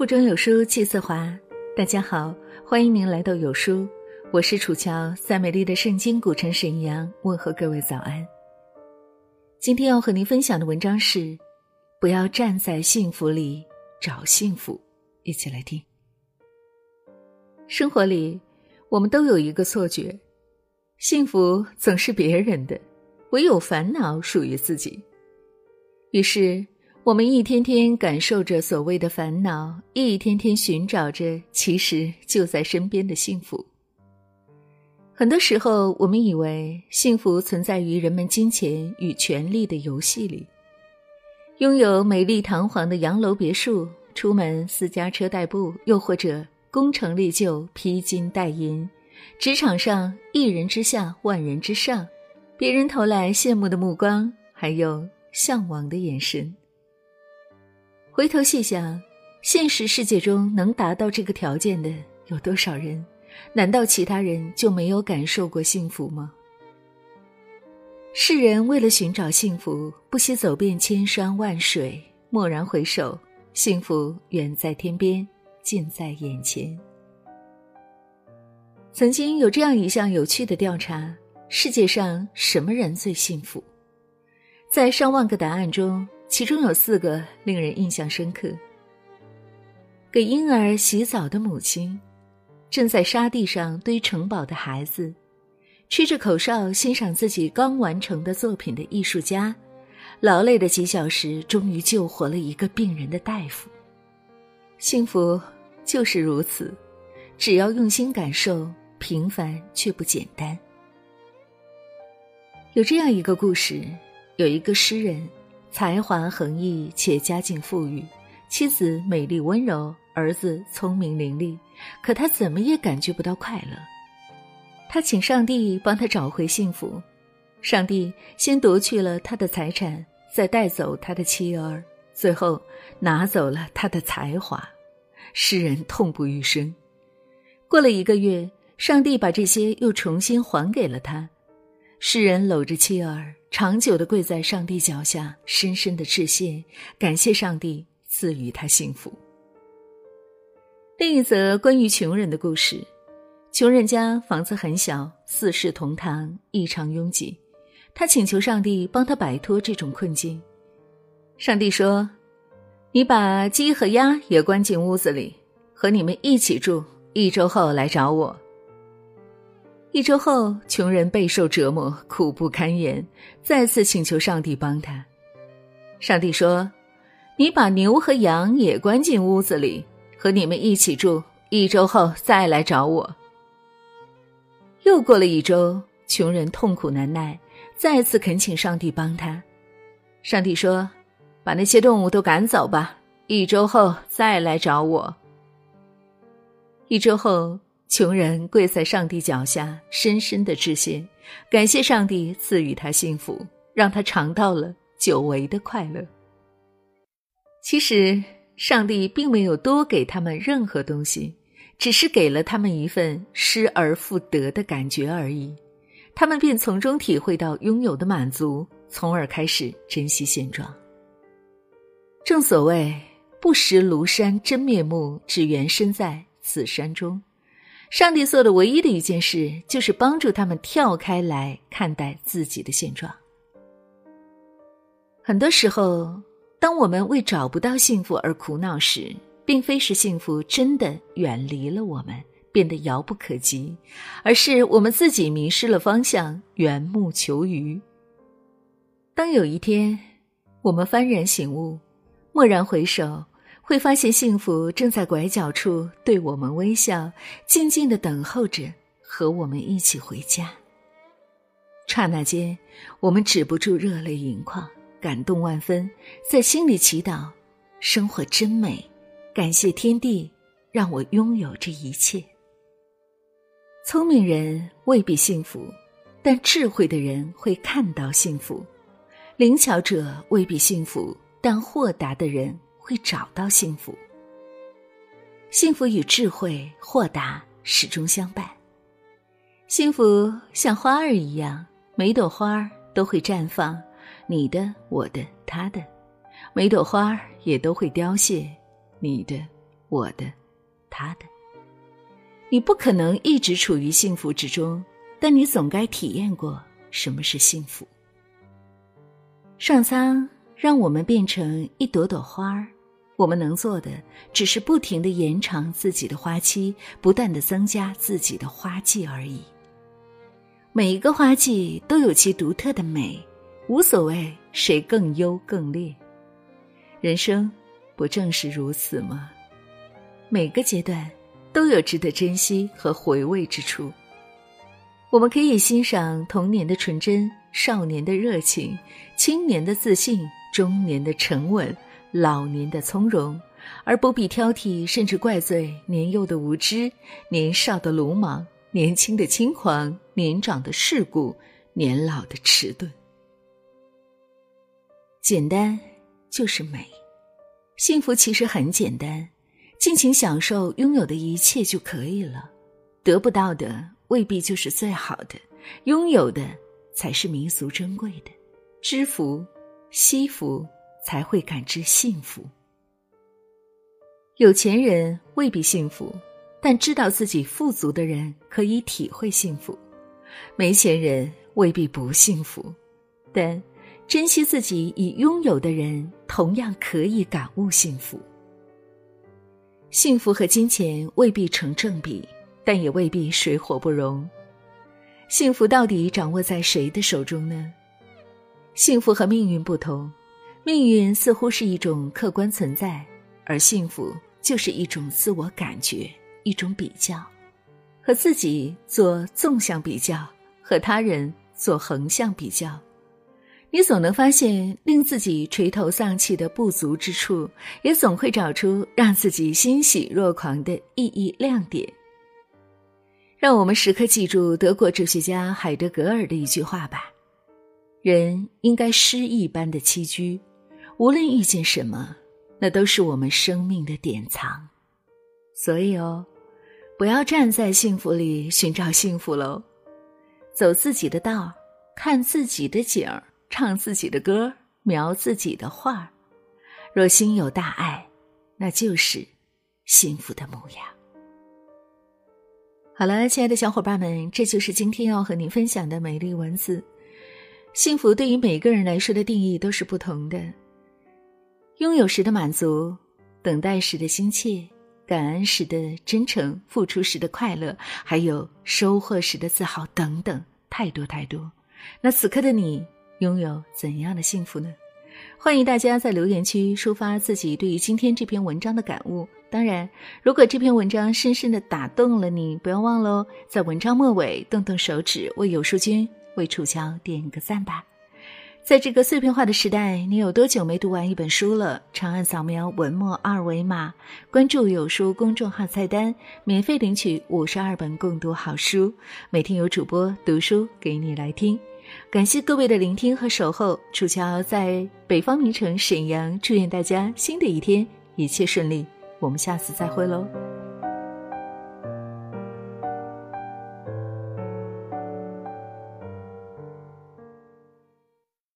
腹中有书气自华。大家好，欢迎您来到有书，我是楚乔，在美丽的圣经古城沈阳问候各位早安。今天要和您分享的文章是：不要站在幸福里找幸福。一起来听。生活里，我们都有一个错觉，幸福总是别人的，唯有烦恼属于自己。于是。我们一天天感受着所谓的烦恼，一天天寻找着其实就在身边的幸福。很多时候，我们以为幸福存在于人们金钱与权力的游戏里，拥有美丽堂皇的洋楼别墅，出门私家车代步，又或者功成立就、披金戴银，职场上一人之下万人之上，别人投来羡慕的目光，还有向往的眼神。回头细想，现实世界中能达到这个条件的有多少人？难道其他人就没有感受过幸福吗？世人为了寻找幸福，不惜走遍千山万水，蓦然回首，幸福远在天边，近在眼前。曾经有这样一项有趣的调查：世界上什么人最幸福？在上万个答案中。其中有四个令人印象深刻：给婴儿洗澡的母亲，正在沙地上堆城堡的孩子，吹着口哨欣赏自己刚完成的作品的艺术家，劳累的几小时终于救活了一个病人的大夫。幸福就是如此，只要用心感受，平凡却不简单。有这样一个故事，有一个诗人。才华横溢且家境富裕，妻子美丽温柔，儿子聪明伶俐，可他怎么也感觉不到快乐。他请上帝帮他找回幸福，上帝先夺去了他的财产，再带走他的妻儿，最后拿走了他的才华。诗人痛不欲生。过了一个月，上帝把这些又重新还给了他。诗人搂着妻儿。长久的跪在上帝脚下，深深的致谢，感谢上帝赐予他幸福。另一则关于穷人的故事：穷人家房子很小，四世同堂，异常拥挤。他请求上帝帮他摆脱这种困境。上帝说：“你把鸡和鸭也关进屋子里，和你们一起住，一周后来找我。”一周后，穷人备受折磨，苦不堪言，再次请求上帝帮他。上帝说：“你把牛和羊也关进屋子里，和你们一起住。一周后再来找我。”又过了一周，穷人痛苦难耐，再次恳请上帝帮他。上帝说：“把那些动物都赶走吧。一周后再来找我。”一周后。穷人跪在上帝脚下，深深的致谢，感谢上帝赐予他幸福，让他尝到了久违的快乐。其实，上帝并没有多给他们任何东西，只是给了他们一份失而复得的感觉而已。他们便从中体会到拥有的满足，从而开始珍惜现状。正所谓“不识庐山真面目，只缘身在此山中”。上帝做的唯一的一件事，就是帮助他们跳开来看待自己的现状。很多时候，当我们为找不到幸福而苦恼时，并非是幸福真的远离了我们，变得遥不可及，而是我们自己迷失了方向，缘木求鱼。当有一天，我们幡然醒悟，蓦然回首。会发现幸福正在拐角处对我们微笑，静静的等候着和我们一起回家。刹那间，我们止不住热泪盈眶，感动万分，在心里祈祷：生活真美，感谢天地让我拥有这一切。聪明人未必幸福，但智慧的人会看到幸福；灵巧者未必幸福，但豁达的人。会找到幸福。幸福与智慧、豁达始终相伴。幸福像花儿一样，每朵花儿都会绽放，你的、我的、他的；每朵花儿也都会凋谢，你的、我的、他的。你不可能一直处于幸福之中，但你总该体验过什么是幸福。上苍让我们变成一朵朵花儿，我们能做的只是不停的延长自己的花期，不断的增加自己的花季而已。每一个花季都有其独特的美，无所谓谁更优更劣。人生不正是如此吗？每个阶段。都有值得珍惜和回味之处。我们可以欣赏童年的纯真、少年的热情、青年的自信、中年的沉稳、老年的从容，而不必挑剔甚至怪罪年幼的无知、年少的鲁莽、年轻的轻狂、年长的世故、年老的迟钝。简单就是美，幸福其实很简单。尽情享受拥有的一切就可以了，得不到的未必就是最好的，拥有的才是弥足珍贵的。知福、惜福，才会感知幸福。有钱人未必幸福，但知道自己富足的人可以体会幸福；没钱人未必不幸福，但珍惜自己已拥有的人同样可以感悟幸福。幸福和金钱未必成正比，但也未必水火不容。幸福到底掌握在谁的手中呢？幸福和命运不同，命运似乎是一种客观存在，而幸福就是一种自我感觉，一种比较，和自己做纵向比较，和他人做横向比较。你总能发现令自己垂头丧气的不足之处，也总会找出让自己欣喜若狂的意义亮点。让我们时刻记住德国哲学家海德格尔的一句话吧：“人应该诗一般的栖居，无论遇见什么，那都是我们生命的典藏。”所以哦，不要站在幸福里寻找幸福喽，走自己的道，看自己的景儿。唱自己的歌，描自己的画儿，若心有大爱，那就是幸福的模样。好了，亲爱的小伙伴们，这就是今天要和您分享的美丽文字。幸福对于每个人来说的定义都是不同的。拥有时的满足，等待时的心切，感恩时的真诚，付出时的快乐，还有收获时的自豪，等等，太多太多。那此刻的你。拥有怎样的幸福呢？欢迎大家在留言区抒发自己对于今天这篇文章的感悟。当然，如果这篇文章深深的打动了你，不要忘了在文章末尾动动手指为有书君、为楚乔点个赞吧。在这个碎片化的时代，你有多久没读完一本书了？长按扫描文末二维码，关注有书公众号菜单，免费领取五十二本共读好书，每天有主播读书给你来听。感谢各位的聆听和守候，楚乔在北方名城沈阳，祝愿大家新的一天一切顺利，我们下次再会喽。